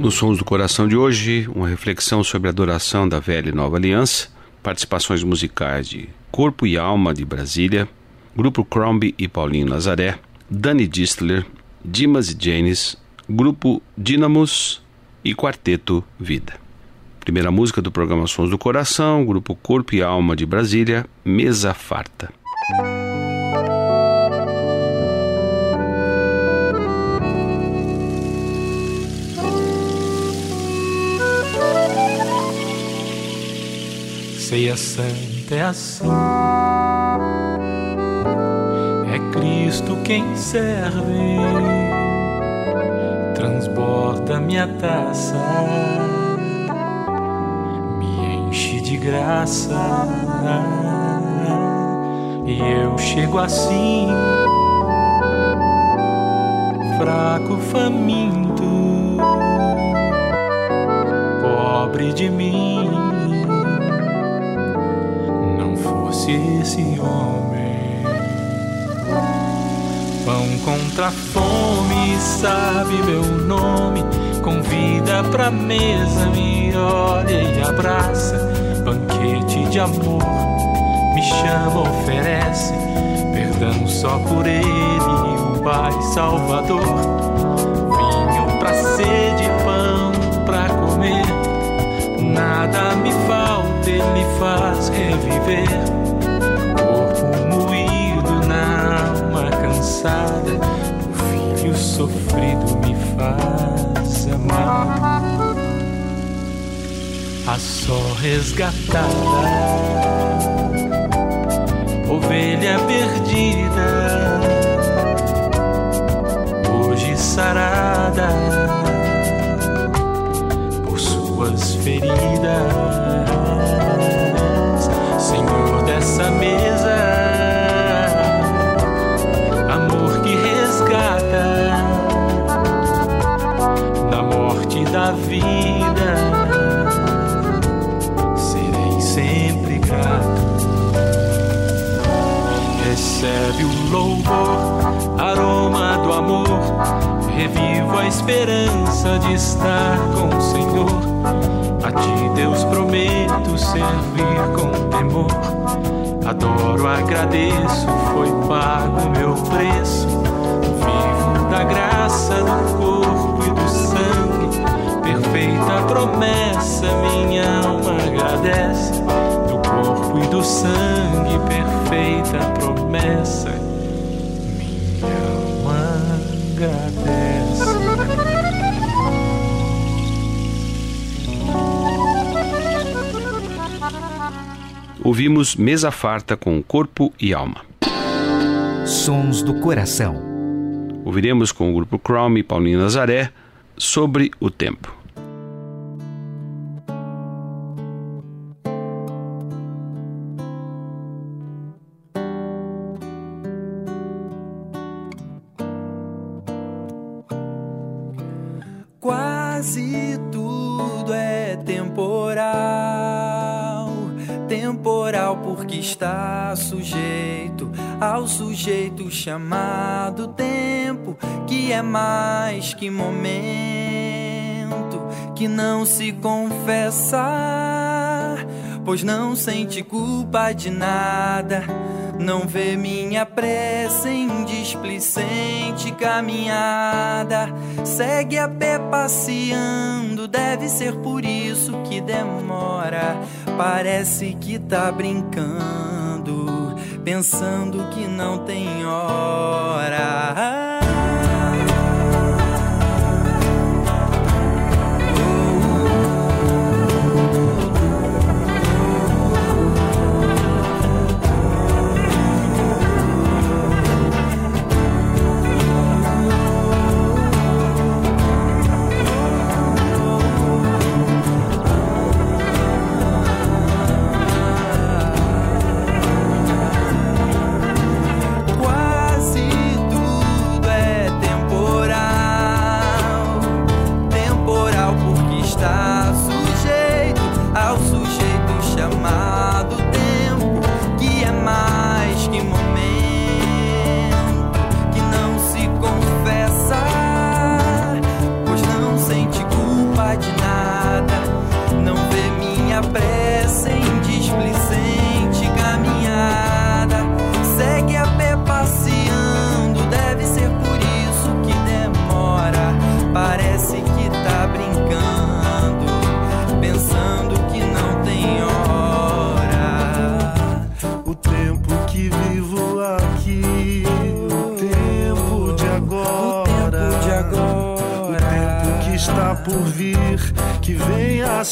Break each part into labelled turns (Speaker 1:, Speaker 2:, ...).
Speaker 1: Nos Sons do Coração de hoje, uma reflexão sobre a adoração da velha e nova aliança, participações musicais de Corpo e Alma de Brasília, Grupo Crombie e Paulinho Nazaré, Dani Distler, Dimas e Janis, Grupo Dínamos e Quarteto Vida. Primeira música do programa Sons do Coração, Grupo Corpo e Alma de Brasília, Mesa Farta.
Speaker 2: Ceia santa é assim. É Cristo quem serve, transborda minha taça, me enche de graça. E eu chego assim, fraco, faminto, pobre de mim esse homem. Pão contra fome, sabe meu nome. Convida pra mesa, me olha e abraça. Banquete de amor, me chama, oferece. Perdão só por ele, o Pai Salvador. Vinho pra sede, pão pra comer. Nada me falta, ele faz reviver o filho sofrido me faz amar. A só resgatada, esperança de estar com o Senhor. A ti, Deus, prometo servir com temor. Adoro, agradeço, foi pago meu preço. Vivo da graça do corpo e do sangue perfeita promessa, minha
Speaker 1: Ouvimos Mesa Farta com Corpo e Alma.
Speaker 3: Sons do Coração.
Speaker 1: Ouviremos com o grupo Chrome e Paulinho Nazaré sobre o tempo.
Speaker 4: Quase
Speaker 5: Quase tudo é temporal, temporal porque está sujeito ao sujeito chamado tempo, que é mais que momento, que não se confessa, pois não sente culpa de nada não vê minha pressa em displicente caminhada. Segue a pé passeando, deve ser por isso que demora. Parece que tá brincando, pensando que não tem hora.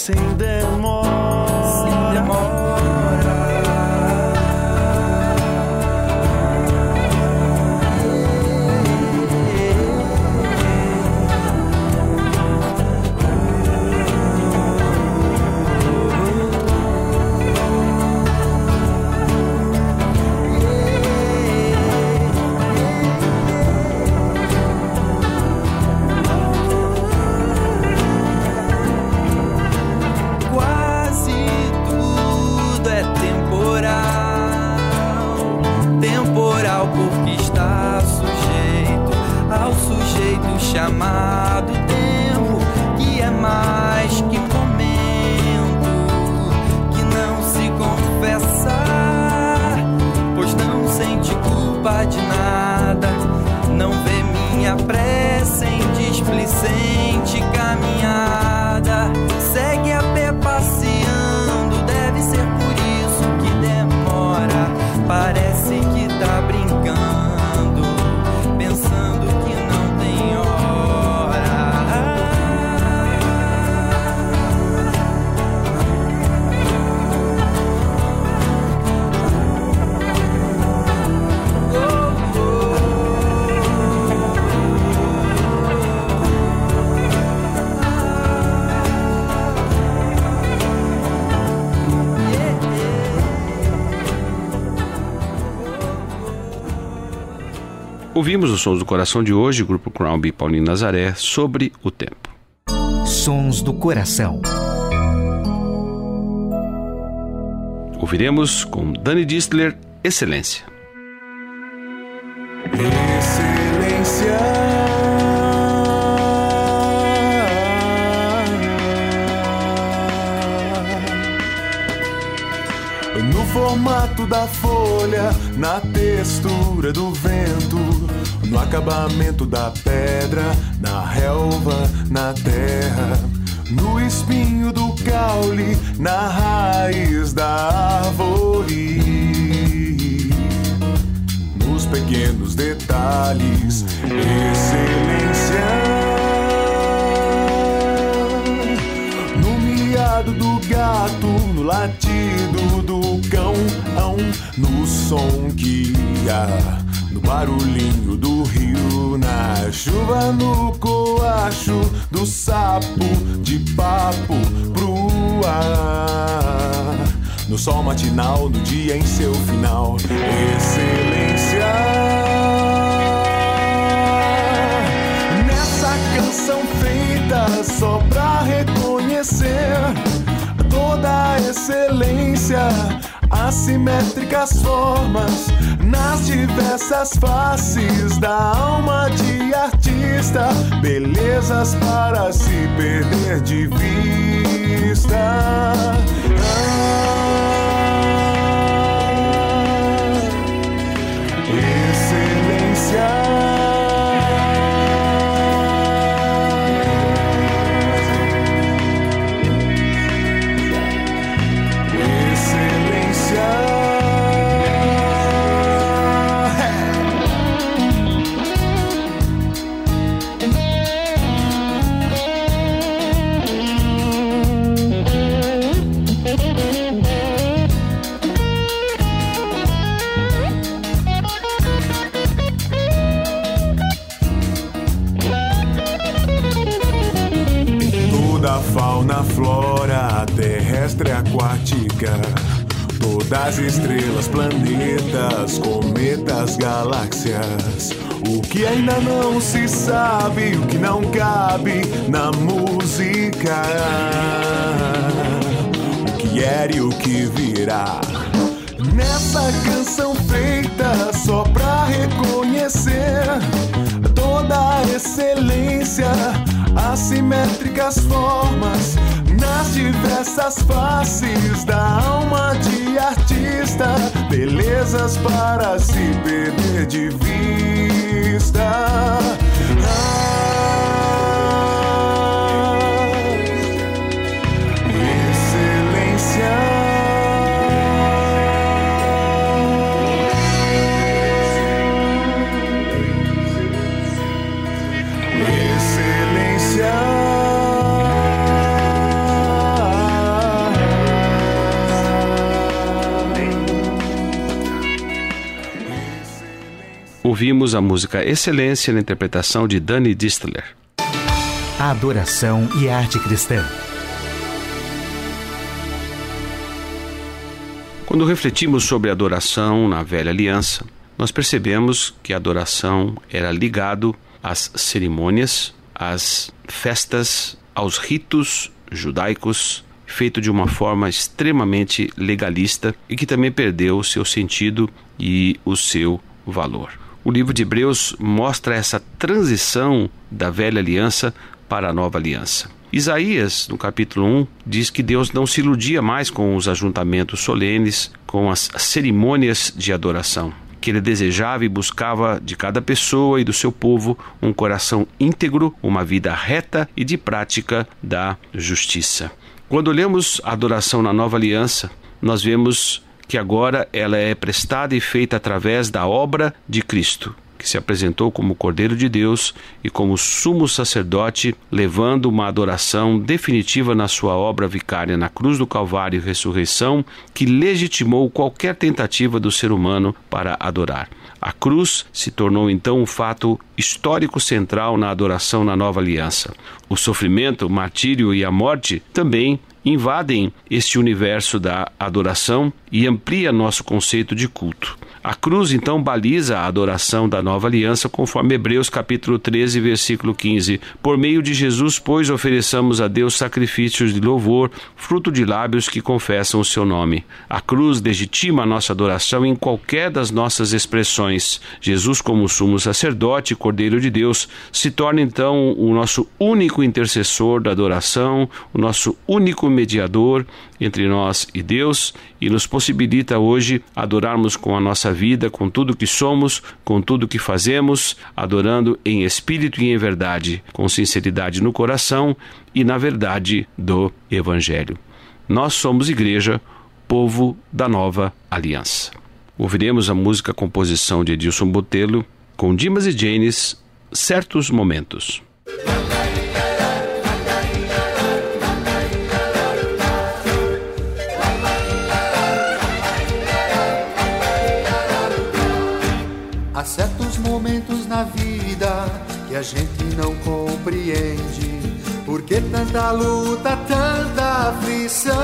Speaker 1: sing the Ouvimos os Sons do Coração de hoje, Grupo Crown B Paulinho Nazaré, sobre o tempo.
Speaker 3: Sons do Coração.
Speaker 1: Ouviremos com Dani Distler, Excelência.
Speaker 4: Excelência. No formato da folha, na textura do vento no acabamento da pedra, na relva, na terra, no espinho do caule, na raiz da árvore, nos pequenos detalhes, excelência. No miado do gato, no latido do cão, no som que há barulhinho do rio na chuva no coacho do sapo de papo pro ar. No sol matinal do dia em seu final excelência. Nessa canção feita só pra reconhecer toda a excelência assimétricas formas, nas diversas faces da alma de artista, belezas para se perder de vista. Ah, das estrelas, planetas, cometas, galáxias. O que ainda não se sabe, o que não cabe na música. O que era e o que virá. Nessa canção feita só pra reconhecer toda a excelência, assimétricas formas nas diversas faces da alma de artista, belezas para se perder de vista.
Speaker 1: Ouvimos a música Excelência na interpretação de Danny Distler.
Speaker 3: A adoração e a arte cristã.
Speaker 1: Quando refletimos sobre a adoração na velha aliança, nós percebemos que a adoração era ligado às cerimônias, às festas, aos ritos judaicos, feito de uma forma extremamente legalista e que também perdeu o seu sentido e o seu valor. O livro de Hebreus mostra essa transição da velha aliança para a nova aliança. Isaías, no capítulo 1, diz que Deus não se iludia mais com os ajuntamentos solenes, com as cerimônias de adoração, que ele desejava e buscava de cada pessoa e do seu povo um coração íntegro, uma vida reta e de prática da justiça. Quando olhamos a adoração na nova aliança, nós vemos que agora ela é prestada e feita através da obra de Cristo, que se apresentou como Cordeiro de Deus e como sumo sacerdote, levando uma adoração definitiva na sua obra vicária na cruz do Calvário e ressurreição, que legitimou qualquer tentativa do ser humano para adorar. A cruz se tornou então um fato histórico central na adoração na nova aliança. O sofrimento, o martírio e a morte também invadem este universo da adoração e amplia nosso conceito de culto. A cruz então baliza a adoração da nova aliança, conforme Hebreus capítulo 13, versículo 15. Por meio de Jesus, pois, ofereçamos a Deus sacrifícios de louvor, fruto de lábios que confessam o seu nome. A cruz legitima a nossa adoração em qualquer das nossas expressões. Jesus, como sumo sacerdote e Cordeiro de Deus, se torna então o nosso único intercessor da adoração, o nosso único mediador entre nós e Deus e nos possibilita hoje adorarmos com a nossa vida, com tudo que somos, com tudo que fazemos, adorando em espírito e em verdade, com sinceridade no coração e na verdade do Evangelho. Nós somos igreja, povo da nova aliança. Ouviremos a música composição de Edilson Botelho com Dimas e Janes, Certos Momentos.
Speaker 6: Certos momentos na vida que a gente não compreende. Por que tanta luta, tanta aflição?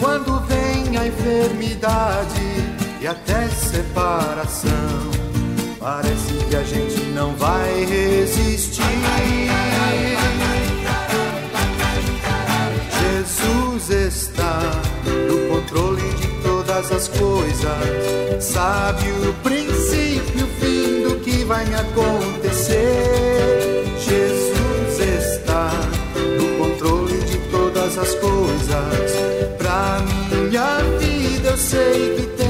Speaker 6: Quando vem a enfermidade e até separação, parece que a gente não vai resistir. Jesus está todas as coisas, sabe o princípio o fim do que vai me acontecer. Jesus está no controle de todas as coisas. Pra minha vida eu sei que tem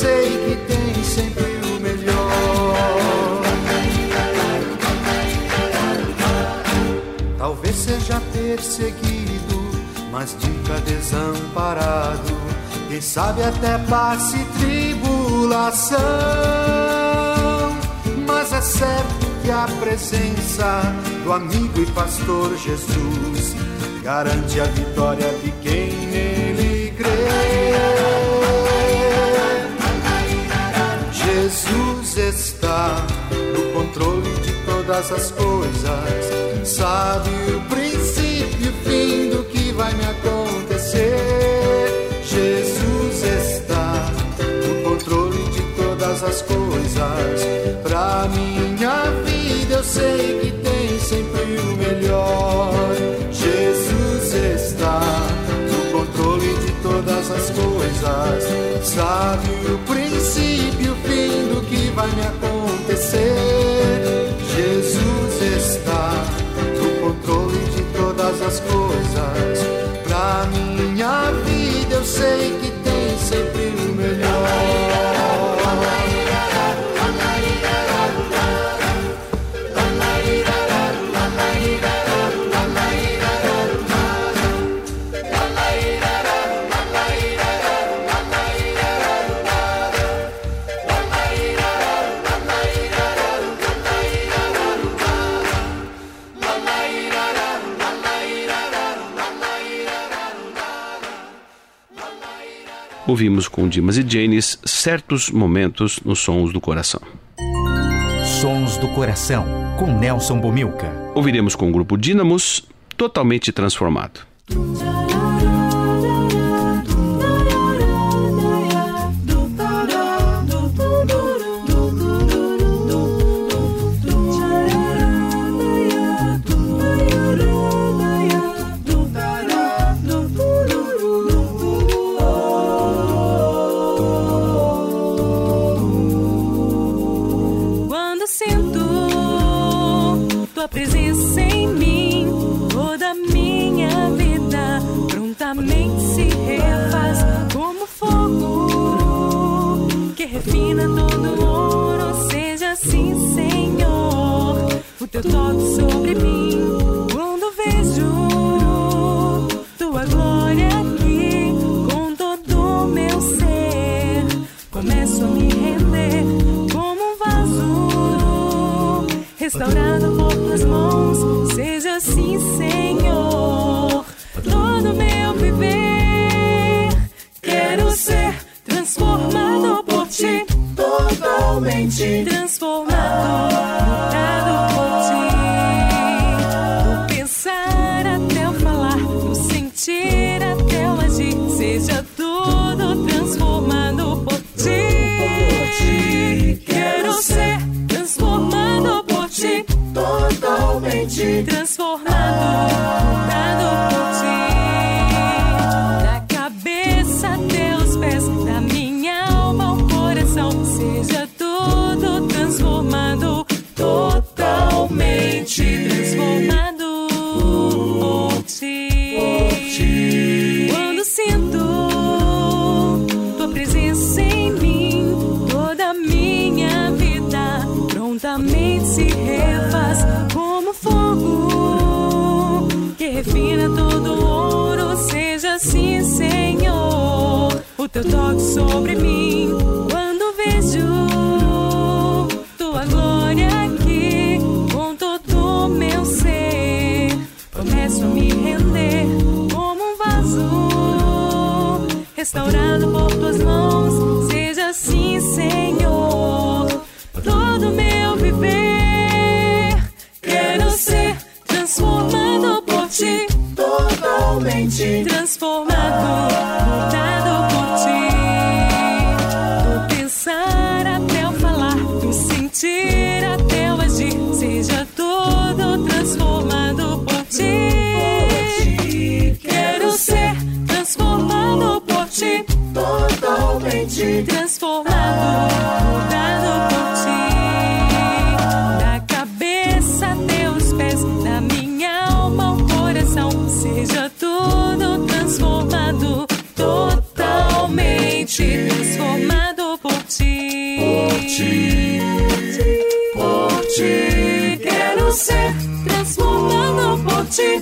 Speaker 6: sei que tem sempre o melhor. Talvez seja perseguido, mas nunca desamparado. Quem sabe até passe tribulação, mas é certo que a presença do amigo e pastor Jesus garante a vitória de quem Jesus está no controle de todas as coisas, sabe o princípio e o fim do que vai me acontecer. Jesus está no controle de todas as coisas, pra minha vida eu sei que tem sempre o melhor. Jesus está no controle de todas as coisas, sabe o princípio e o fim
Speaker 1: Ouvimos com Dimas e Janis certos momentos nos sons do coração.
Speaker 3: Sons do Coração, com Nelson Bomilca.
Speaker 1: Ouviremos com o grupo Dínamos, totalmente transformado.
Speaker 7: Refina todo ouro. Seja assim, Senhor, o teu toque sobre mim. Quando vejo tua glória aqui com todo meu ser, começo a me render como um vaso restaurado transformado por ti. transformado, mudado por ti. Do pensar até o falar, do sentir até o agir, seja tudo transformado por ti. Quero ser transformado por ti, totalmente transformado, mudado por ti.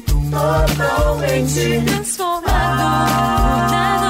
Speaker 7: Totalmente transformado,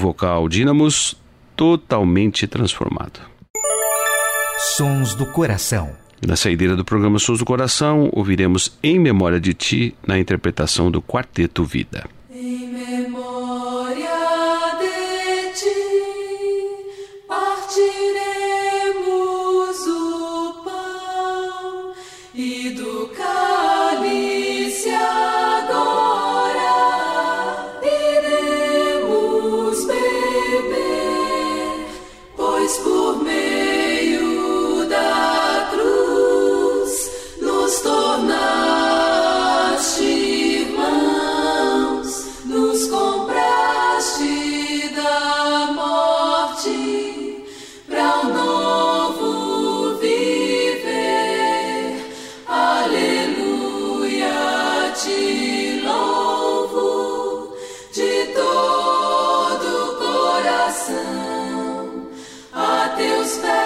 Speaker 1: vocal Dínamos totalmente transformado.
Speaker 3: Sons do coração.
Speaker 1: Na saideira do programa Sons do Coração, ouviremos Em Memória de Ti, na interpretação do Quarteto Vida.
Speaker 7: Teus pés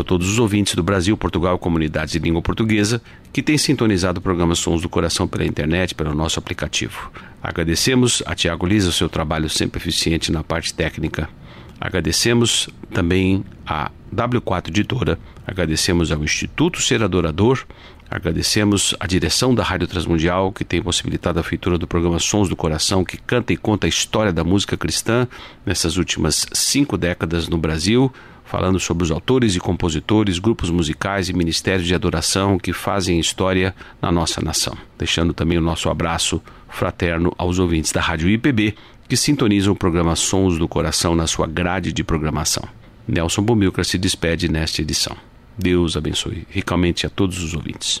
Speaker 1: A todos os ouvintes do Brasil, Portugal, comunidades de língua portuguesa que têm sintonizado o programa Sons do Coração pela internet, pelo nosso aplicativo. Agradecemos a Tiago Lisa o seu trabalho sempre eficiente na parte técnica. Agradecemos também a W4 Editora, agradecemos ao Instituto Ser Adorador, Agradecemos a direção da Rádio Transmundial, que tem possibilitado a feitura do programa Sons do Coração, que canta e conta a história da música cristã nessas últimas cinco décadas no Brasil, falando sobre os autores e compositores, grupos musicais e ministérios de adoração que fazem história na nossa nação. Deixando também o nosso abraço fraterno aos ouvintes da Rádio IPB, que sintonizam o programa Sons do Coração na sua grade de programação. Nelson Bomilcar se despede nesta edição. Deus abençoe ricamente a todos os ouvintes.